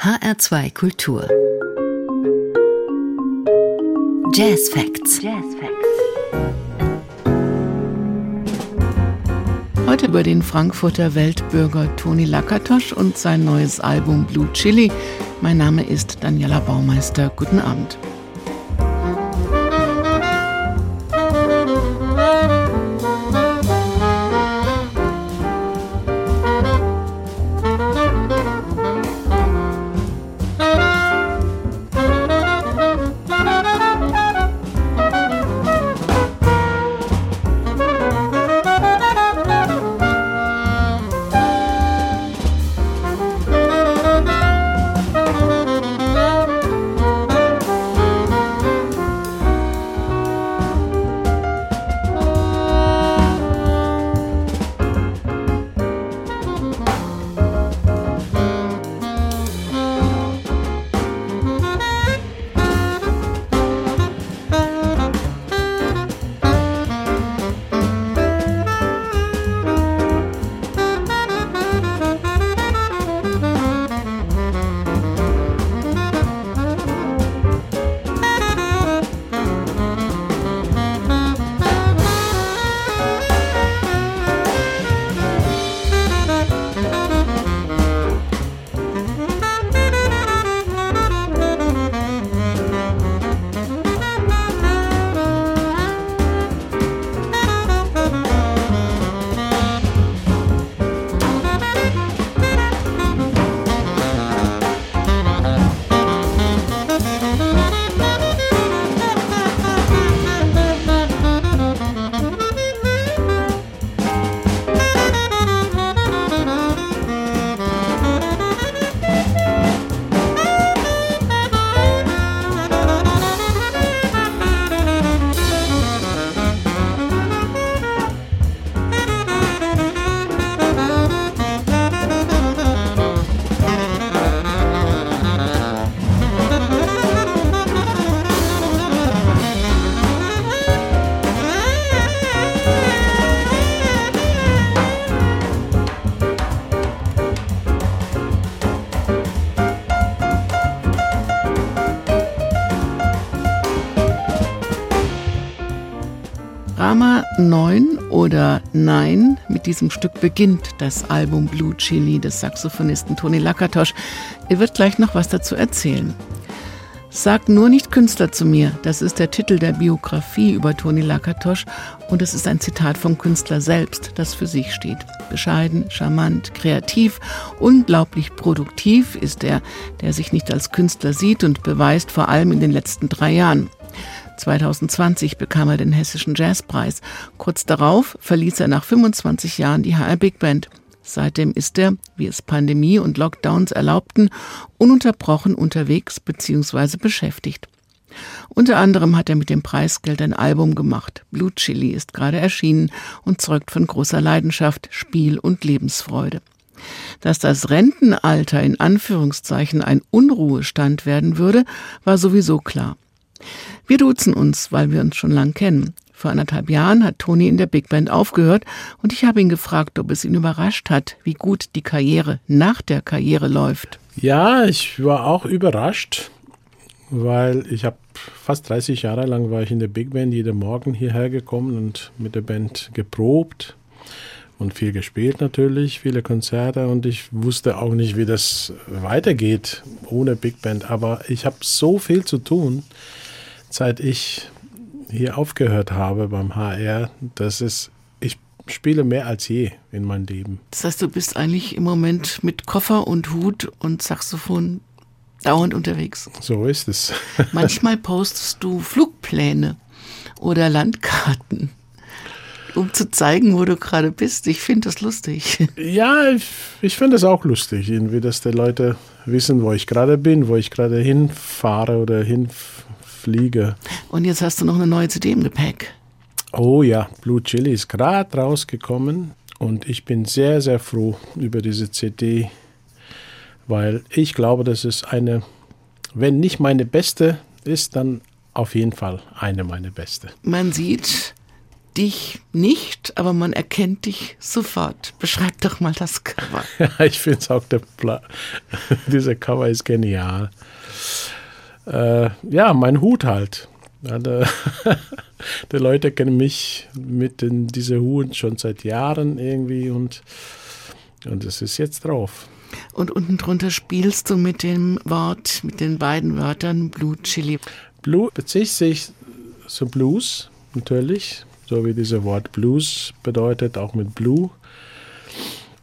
HR2 Kultur. Jazz Facts. Jazz Facts. Heute über den Frankfurter Weltbürger Toni Lakatosch und sein neues Album Blue Chili. Mein Name ist Daniela Baumeister. Guten Abend. Oder Nein, mit diesem Stück beginnt das Album Blue Chili des Saxophonisten Toni Lakatosch. Er wird gleich noch was dazu erzählen. Sag nur nicht Künstler zu mir, das ist der Titel der Biografie über Toni Lakatosch und es ist ein Zitat vom Künstler selbst, das für sich steht. Bescheiden, charmant, kreativ, unglaublich produktiv ist er, der sich nicht als Künstler sieht und beweist vor allem in den letzten drei Jahren. 2020 bekam er den Hessischen Jazzpreis. Kurz darauf verließ er nach 25 Jahren die HR Big Band. Seitdem ist er, wie es Pandemie und Lockdowns erlaubten, ununterbrochen unterwegs bzw. beschäftigt. Unter anderem hat er mit dem Preisgeld ein Album gemacht. Blue Chili ist gerade erschienen und zeugt von großer Leidenschaft, Spiel und Lebensfreude. Dass das Rentenalter in Anführungszeichen ein Unruhestand werden würde, war sowieso klar. Wir duzen uns, weil wir uns schon lang kennen. Vor anderthalb Jahren hat Toni in der Big Band aufgehört und ich habe ihn gefragt, ob es ihn überrascht hat, wie gut die Karriere nach der Karriere läuft. Ja, ich war auch überrascht, weil ich habe fast 30 Jahre lang war ich in der Big Band jeden Morgen hierher gekommen und mit der Band geprobt und viel gespielt natürlich, viele Konzerte und ich wusste auch nicht, wie das weitergeht ohne Big Band, aber ich habe so viel zu tun seit ich hier aufgehört habe beim HR, das ist, ich spiele mehr als je in meinem Leben. Das heißt, du bist eigentlich im Moment mit Koffer und Hut und Saxophon dauernd unterwegs. So ist es. Manchmal postest du Flugpläne oder Landkarten um zu zeigen, wo du gerade bist. Ich finde das lustig. Ja, ich, ich finde es auch lustig, irgendwie, dass die Leute wissen, wo ich gerade bin, wo ich gerade hinfahre oder hinfahre fliege. Und jetzt hast du noch eine neue CD im Gepäck. Oh ja, Blue Chili ist gerade rausgekommen und ich bin sehr, sehr froh über diese CD, weil ich glaube, dass es eine, wenn nicht meine beste ist, dann auf jeden Fall eine meiner beste. Man sieht dich nicht, aber man erkennt dich sofort. Beschreib doch mal das Cover. Ja, ich finde es auch, der Pla dieser Cover ist genial. Äh, ja, mein Hut halt. Ja, der, die Leute kennen mich mit den, dieser Hut schon seit Jahren irgendwie und, und es ist jetzt drauf. Und unten drunter spielst du mit dem Wort, mit den beiden Wörtern Blue Chili. Blue bezieht sich zu Blues, natürlich, so wie dieses Wort Blues bedeutet, auch mit Blue.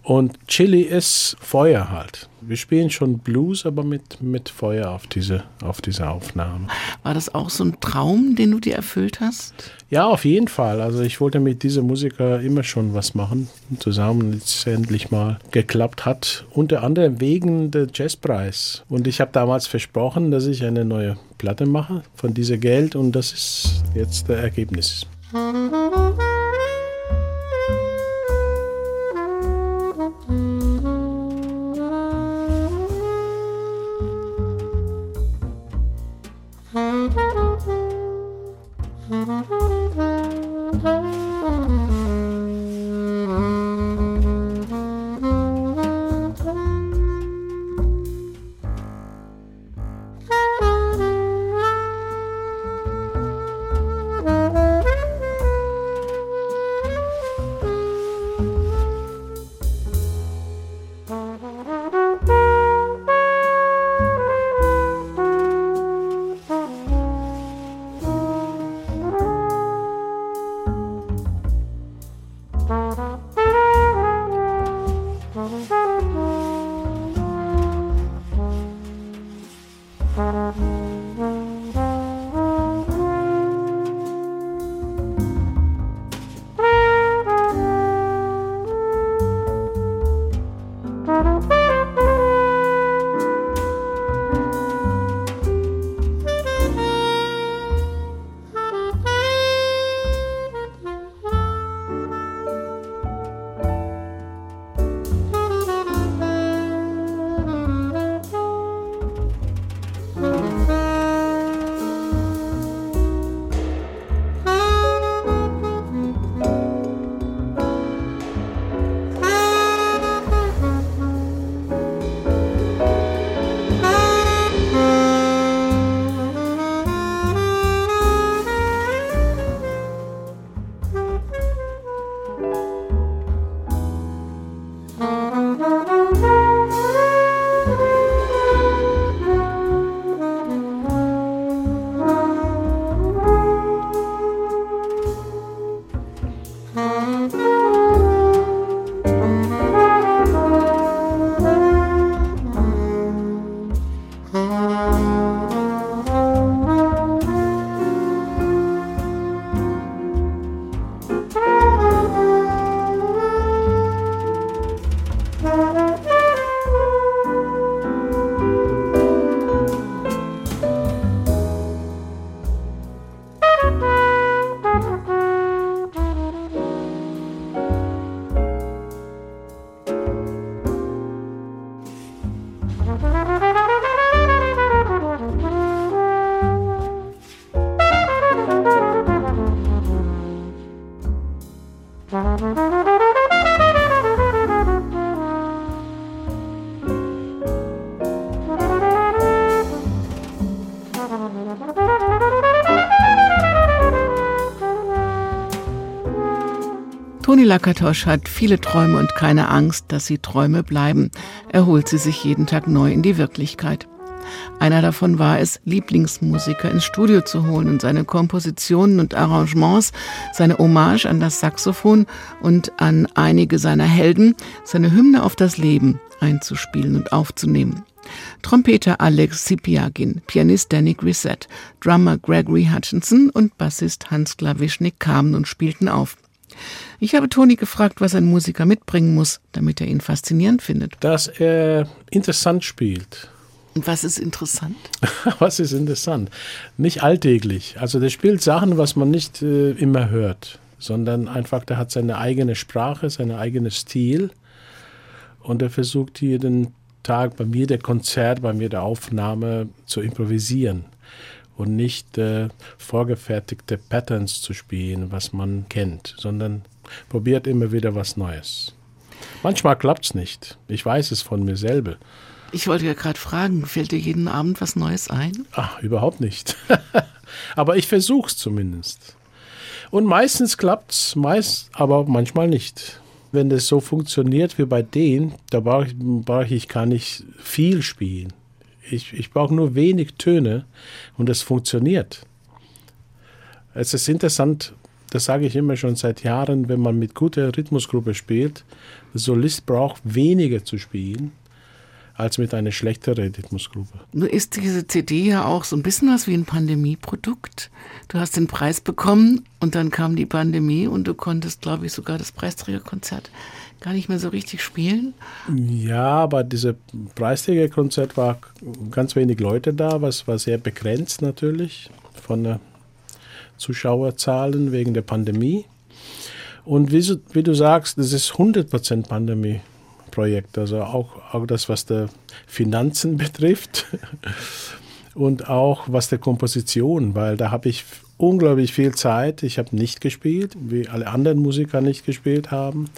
Und Chili ist Feuer halt. Wir spielen schon Blues, aber mit, mit Feuer auf diese, auf diese Aufnahme. War das auch so ein Traum, den du dir erfüllt hast? Ja, auf jeden Fall. Also ich wollte mit diesem Musiker immer schon was machen, zusammen jetzt endlich mal geklappt hat. Unter anderem wegen der Jazzpreis. Und ich habe damals versprochen, dass ich eine neue Platte mache von diesem Geld und das ist jetzt der Ergebnis. Lakatosch hat viele Träume und keine Angst, dass sie Träume bleiben. Er holt sie sich jeden Tag neu in die Wirklichkeit. Einer davon war es, Lieblingsmusiker ins Studio zu holen und seine Kompositionen und Arrangements, seine Hommage an das Saxophon und an einige seiner Helden, seine Hymne auf das Leben einzuspielen und aufzunehmen. Trompeter Alex Sipiagin, Pianist Danny Grissett, Drummer Gregory Hutchinson und Bassist Hans Klawischnik kamen und spielten auf. Ich habe Toni gefragt, was ein Musiker mitbringen muss, damit er ihn faszinierend findet. Dass er interessant spielt. Und was ist interessant? was ist interessant? Nicht alltäglich. Also der spielt Sachen, was man nicht äh, immer hört, sondern einfach, der hat seine eigene Sprache, seinen eigenen Stil und er versucht jeden Tag bei mir der Konzert, bei mir der Aufnahme zu improvisieren. und nicht äh, vorgefertigte Patterns zu spielen, was man kennt, sondern probiert immer wieder was Neues. Manchmal klappt es nicht. Ich weiß es von mir selber. Ich wollte ja gerade fragen, fällt dir jeden Abend was Neues ein? Ach, überhaupt nicht. aber ich versuche es zumindest. Und meistens klappt es, meist, aber manchmal nicht. Wenn das so funktioniert wie bei denen, da brauche ich, brauch ich gar nicht viel spielen. Ich, ich brauche nur wenig Töne und es funktioniert. Es ist interessant, das sage ich immer schon seit Jahren, wenn man mit guter Rhythmusgruppe spielt, der Solist braucht weniger zu spielen als mit einer schlechteren Rhythmusgruppe. Nur ist diese CD ja auch so ein bisschen was wie ein Pandemieprodukt. Du hast den Preis bekommen und dann kam die Pandemie und du konntest, glaube ich, sogar das Preisträgerkonzert gar nicht mehr so richtig spielen. Ja, aber dieses Preisträgerkonzert war ganz wenig Leute da, was war sehr begrenzt natürlich von den Zuschauerzahlen wegen der Pandemie. Und wie, wie du sagst, das ist 100% Pandemie. Projekt, also auch, auch das, was der Finanzen betrifft und auch was der Komposition, weil da habe ich unglaublich viel Zeit. Ich habe nicht gespielt, wie alle anderen Musiker nicht gespielt haben.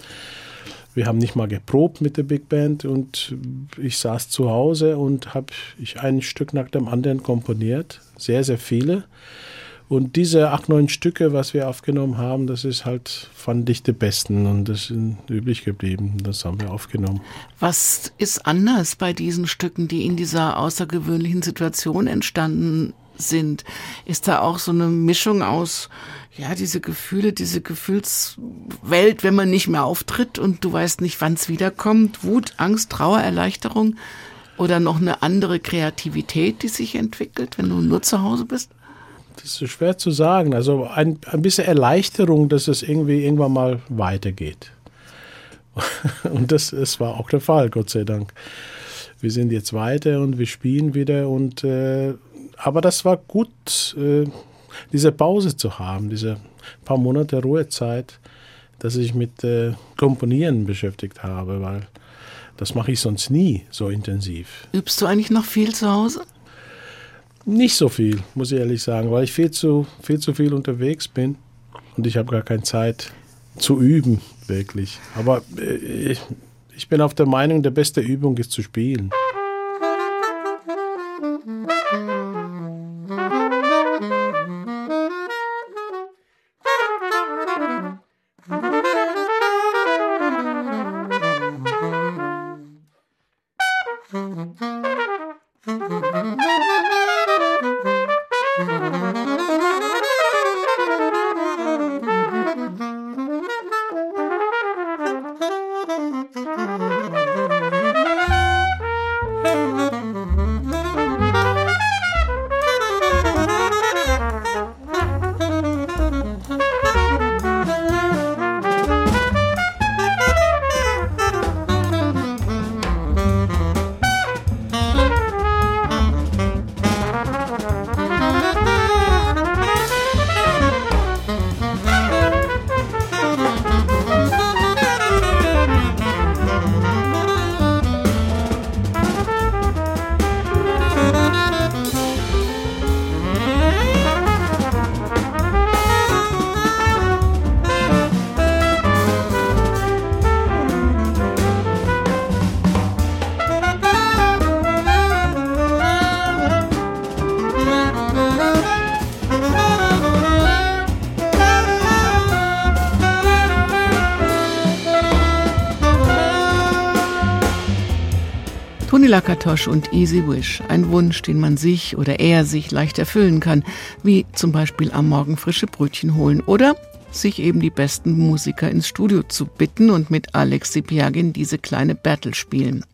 Wir haben nicht mal geprobt mit der Big Band und ich saß zu Hause und habe ich ein Stück nach dem anderen komponiert, sehr, sehr viele. Und diese acht, neun Stücke, was wir aufgenommen haben, das ist halt, fand ich die besten und das sind übrig geblieben. Das haben wir aufgenommen. Was ist anders bei diesen Stücken, die in dieser außergewöhnlichen Situation entstanden sind? Ist da auch so eine Mischung aus, ja, diese Gefühle, diese Gefühlswelt, wenn man nicht mehr auftritt und du weißt nicht, wann es wiederkommt? Wut, Angst, Trauer, Erleichterung? Oder noch eine andere Kreativität, die sich entwickelt, wenn du nur zu Hause bist? Das ist schwer zu sagen. Also ein, ein bisschen Erleichterung, dass es irgendwie irgendwann mal weitergeht. Und das, das war auch der Fall, Gott sei Dank. Wir sind jetzt weiter und wir spielen wieder. Und, äh, aber das war gut, äh, diese Pause zu haben, diese paar Monate Ruhezeit, dass ich mit äh, Komponieren beschäftigt habe, weil das mache ich sonst nie so intensiv. Übst du eigentlich noch viel zu Hause? Nicht so viel, muss ich ehrlich sagen, weil ich viel zu viel, zu viel unterwegs bin und ich habe gar keine Zeit zu üben, wirklich. Aber äh, ich, ich bin auf der Meinung, der beste Übung ist zu spielen. Lakatosch und Easy Wish, ein Wunsch, den man sich oder er sich leicht erfüllen kann, wie zum Beispiel am Morgen frische Brötchen holen oder sich eben die besten Musiker ins Studio zu bitten und mit Alex Sipiagin diese kleine Battle spielen.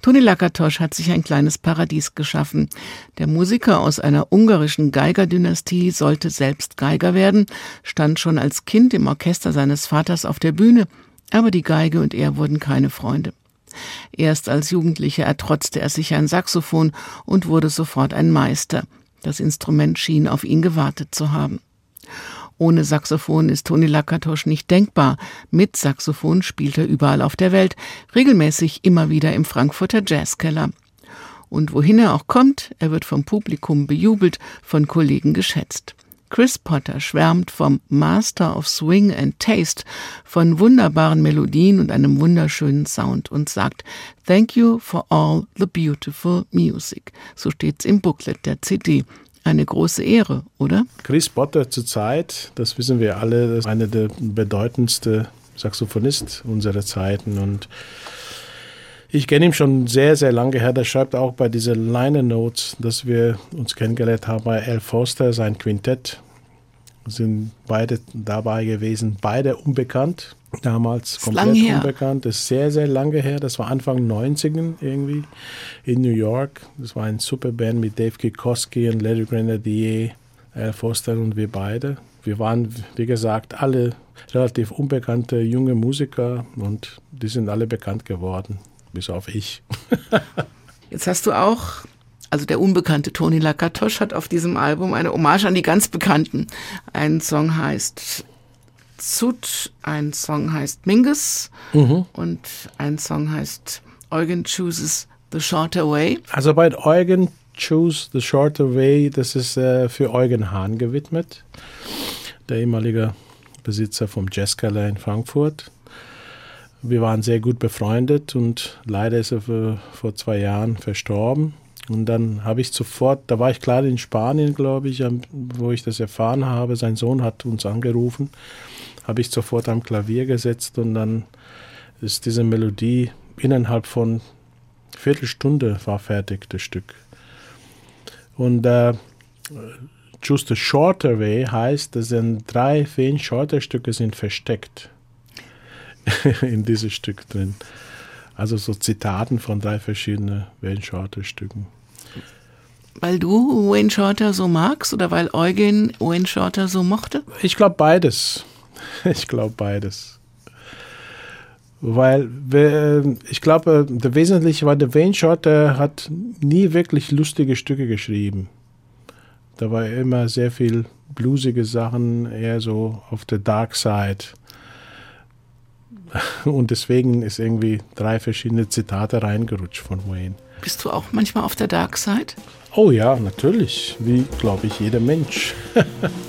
Toni Lakatosch hat sich ein kleines Paradies geschaffen. Der Musiker aus einer ungarischen Geigerdynastie sollte selbst Geiger werden, stand schon als Kind im Orchester seines Vaters auf der Bühne, aber die Geige und er wurden keine Freunde. Erst als Jugendlicher ertrotzte er sich ein Saxophon und wurde sofort ein Meister. Das Instrument schien auf ihn gewartet zu haben. Ohne Saxophon ist Toni Lakatosch nicht denkbar. Mit Saxophon spielt er überall auf der Welt, regelmäßig immer wieder im Frankfurter Jazzkeller. Und wohin er auch kommt, er wird vom Publikum bejubelt, von Kollegen geschätzt. Chris Potter schwärmt vom Master of Swing and Taste, von wunderbaren Melodien und einem wunderschönen Sound und sagt Thank you for all the beautiful music. So steht's im Booklet der CD. Eine große Ehre, oder? Chris Potter zurzeit, das wissen wir alle, ist einer der bedeutendsten Saxophonist unserer Zeiten und ich kenne ihn schon sehr, sehr lange her. Der schreibt auch bei diesen Liner Notes, dass wir uns kennengelernt haben bei Al Foster, sein Quintett. Sind beide dabei gewesen, beide unbekannt. Damals komplett unbekannt. Das ist sehr, sehr lange her. Das war Anfang 90 irgendwie in New York. Das war eine super Band mit Dave Kikoski und Larry Grenadier, Al Foster und wir beide. Wir waren, wie gesagt, alle relativ unbekannte junge Musiker und die sind alle bekannt geworden bis auf ich. Jetzt hast du auch, also der unbekannte Toni Lakatosch hat auf diesem Album eine Hommage an die ganz Bekannten. Ein Song heißt Zut, ein Song heißt Mingus mhm. und ein Song heißt Eugen Chooses the Shorter Way. Also bei Eugen Choose the Shorter Way, das ist äh, für Eugen Hahn gewidmet, der ehemalige Besitzer vom Jazzkeller in Frankfurt. Wir waren sehr gut befreundet und leider ist er für, vor zwei Jahren verstorben. Und dann habe ich sofort, da war ich gerade in Spanien, glaube ich, wo ich das erfahren habe. Sein Sohn hat uns angerufen, habe ich sofort am Klavier gesetzt und dann ist diese Melodie innerhalb von Viertelstunde war fertig, das Stück. Und äh, Just a Shorter Way heißt, dass sind drei Feen Shorter Stücke sind versteckt. in dieses Stück drin. Also so Zitaten von drei verschiedenen Wayne Shorter Stücken. Weil du Wayne Shorter so magst oder weil Eugen Wayne Shorter so mochte? Ich glaube beides. Ich glaube beides. Weil ich glaube, der Wesentliche war, der Wayne Shorter hat nie wirklich lustige Stücke geschrieben. Da war immer sehr viel bluesige Sachen, eher so auf der Dark Side. Und deswegen ist irgendwie drei verschiedene Zitate reingerutscht von Wayne. Bist du auch manchmal auf der Dark Side? Oh ja, natürlich. Wie, glaube ich, jeder Mensch.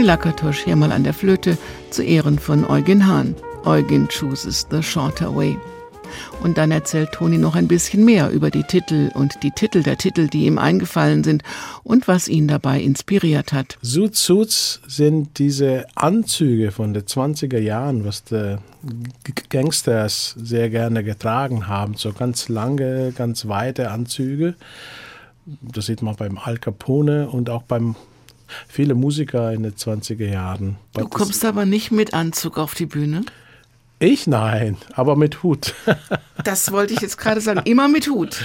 Toni Lakatosch hier mal an der Flöte zu Ehren von Eugen Hahn. Eugen chooses the shorter way. Und dann erzählt Toni noch ein bisschen mehr über die Titel und die Titel der Titel, die ihm eingefallen sind und was ihn dabei inspiriert hat. Suits sind diese Anzüge von den 20er Jahren, was die Gangsters sehr gerne getragen haben. So ganz lange, ganz weite Anzüge. Das sieht man beim Al Capone und auch beim viele Musiker in den 20er Jahren. Du kommst aber nicht mit Anzug auf die Bühne? Ich nein, aber mit Hut. das wollte ich jetzt gerade sagen, immer mit Hut.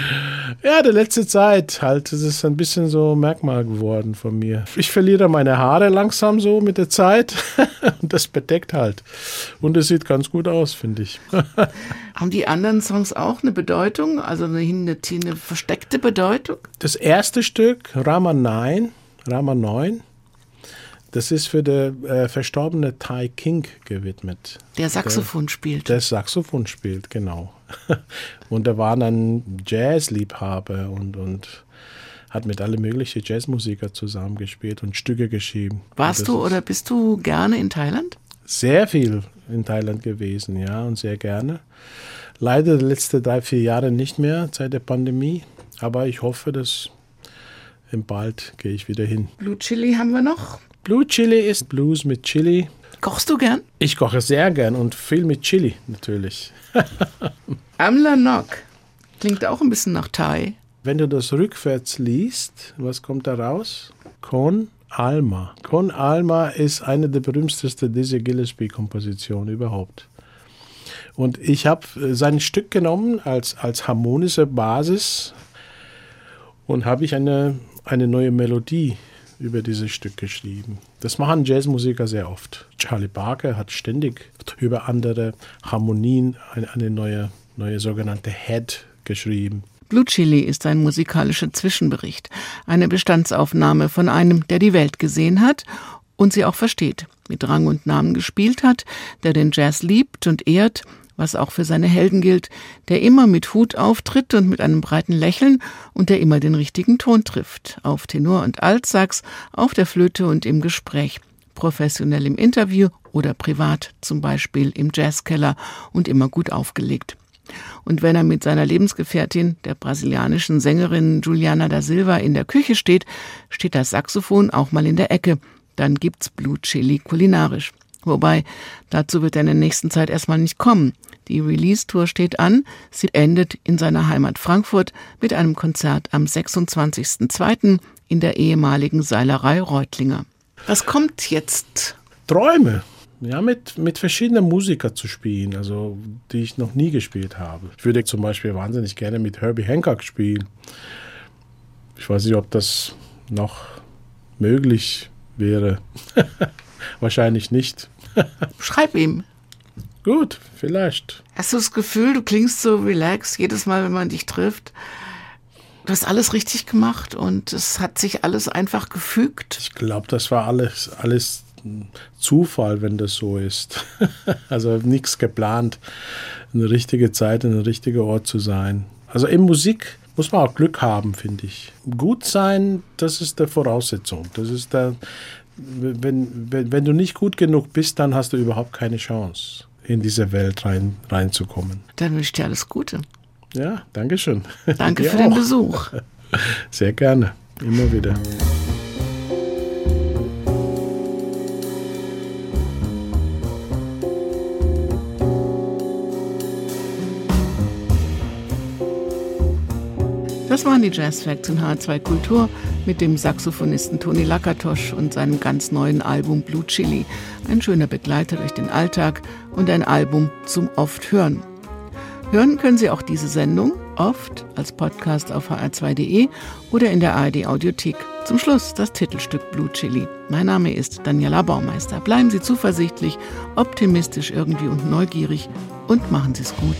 Ja, der letzte Zeit halt, das ist ein bisschen so Merkmal geworden von mir. Ich verliere meine Haare langsam so mit der Zeit und das bedeckt halt. Und es sieht ganz gut aus, finde ich. Haben die anderen Songs auch eine Bedeutung, also eine, eine, eine versteckte Bedeutung? Das erste Stück, Rama 9, Rama 9, das ist für den äh, verstorbene Ty King gewidmet. Der Saxophon der, spielt. Der Saxophon spielt, genau. und er war dann Jazzliebhaber und, und hat mit alle möglichen Jazzmusiker zusammengespielt und Stücke geschrieben. Warst du oder bist du gerne in Thailand? Sehr viel in Thailand gewesen, ja, und sehr gerne. Leider die letzten drei, vier Jahre nicht mehr seit der Pandemie, aber ich hoffe, dass bald gehe ich wieder hin. Blue Chili haben wir noch. Blue Chili ist Blues mit Chili. Kochst du gern? Ich koche sehr gern und viel mit Chili natürlich. Amla Nok klingt auch ein bisschen nach Thai. Wenn du das rückwärts liest, was kommt da raus? Con Alma. Con Alma ist eine der berühmtesten Dizzy Gillespie-Kompositionen überhaupt. Und ich habe äh, sein Stück genommen als, als harmonische Basis und habe ich eine, eine neue Melodie über dieses Stück geschrieben. Das machen Jazzmusiker sehr oft. Charlie Barker hat ständig über andere Harmonien eine, neue, neue sogenannte Head geschrieben. Blue Chili ist ein musikalischer Zwischenbericht, eine Bestandsaufnahme von einem, der die Welt gesehen hat und sie auch versteht, mit Rang und Namen gespielt hat, der den Jazz liebt und ehrt was auch für seine Helden gilt, der immer mit Hut auftritt und mit einem breiten Lächeln und der immer den richtigen Ton trifft, auf Tenor und Altsax, auf der Flöte und im Gespräch, professionell im Interview oder privat, zum Beispiel im Jazzkeller und immer gut aufgelegt. Und wenn er mit seiner Lebensgefährtin, der brasilianischen Sängerin Juliana da Silva, in der Küche steht, steht das Saxophon auch mal in der Ecke. Dann gibt's Blue kulinarisch. Wobei, dazu wird er in der nächsten Zeit erstmal nicht kommen. Die Release-Tour steht an. Sie endet in seiner Heimat Frankfurt mit einem Konzert am 26.02. in der ehemaligen Seilerei Reutlinger. Was kommt jetzt? Träume. Ja, mit, mit verschiedenen Musikern zu spielen, also die ich noch nie gespielt habe. Ich würde zum Beispiel wahnsinnig gerne mit Herbie Hancock spielen. Ich weiß nicht, ob das noch möglich wäre. Wahrscheinlich nicht. Schreib ihm. Gut, vielleicht. Hast du das Gefühl, du klingst so relaxed jedes Mal, wenn man dich trifft? Du hast alles richtig gemacht und es hat sich alles einfach gefügt. Ich glaube, das war alles, alles Zufall, wenn das so ist. also nichts geplant, eine richtige Zeit, ein richtiger Ort zu sein. Also in Musik muss man auch Glück haben, finde ich. Gut sein, das ist der Voraussetzung. Das ist der, wenn, wenn, wenn du nicht gut genug bist, dann hast du überhaupt keine Chance, in diese Welt rein, reinzukommen. Dann wünsche ich dir alles Gute. Ja, danke schön. Danke für auch. den Besuch. Sehr gerne, immer wieder. Das waren die Jazz Facts in H2 Kultur mit dem Saxophonisten Toni Lakatosch und seinem ganz neuen Album Blue Chili. Ein schöner Begleiter durch den Alltag und ein Album zum oft hören. Hören können Sie auch diese Sendung oft als Podcast auf hr2.de oder in der ARD Audiothek. Zum Schluss das Titelstück Blue Chili. Mein Name ist Daniela Baumeister. Bleiben Sie zuversichtlich, optimistisch irgendwie und neugierig und machen Sie es gut.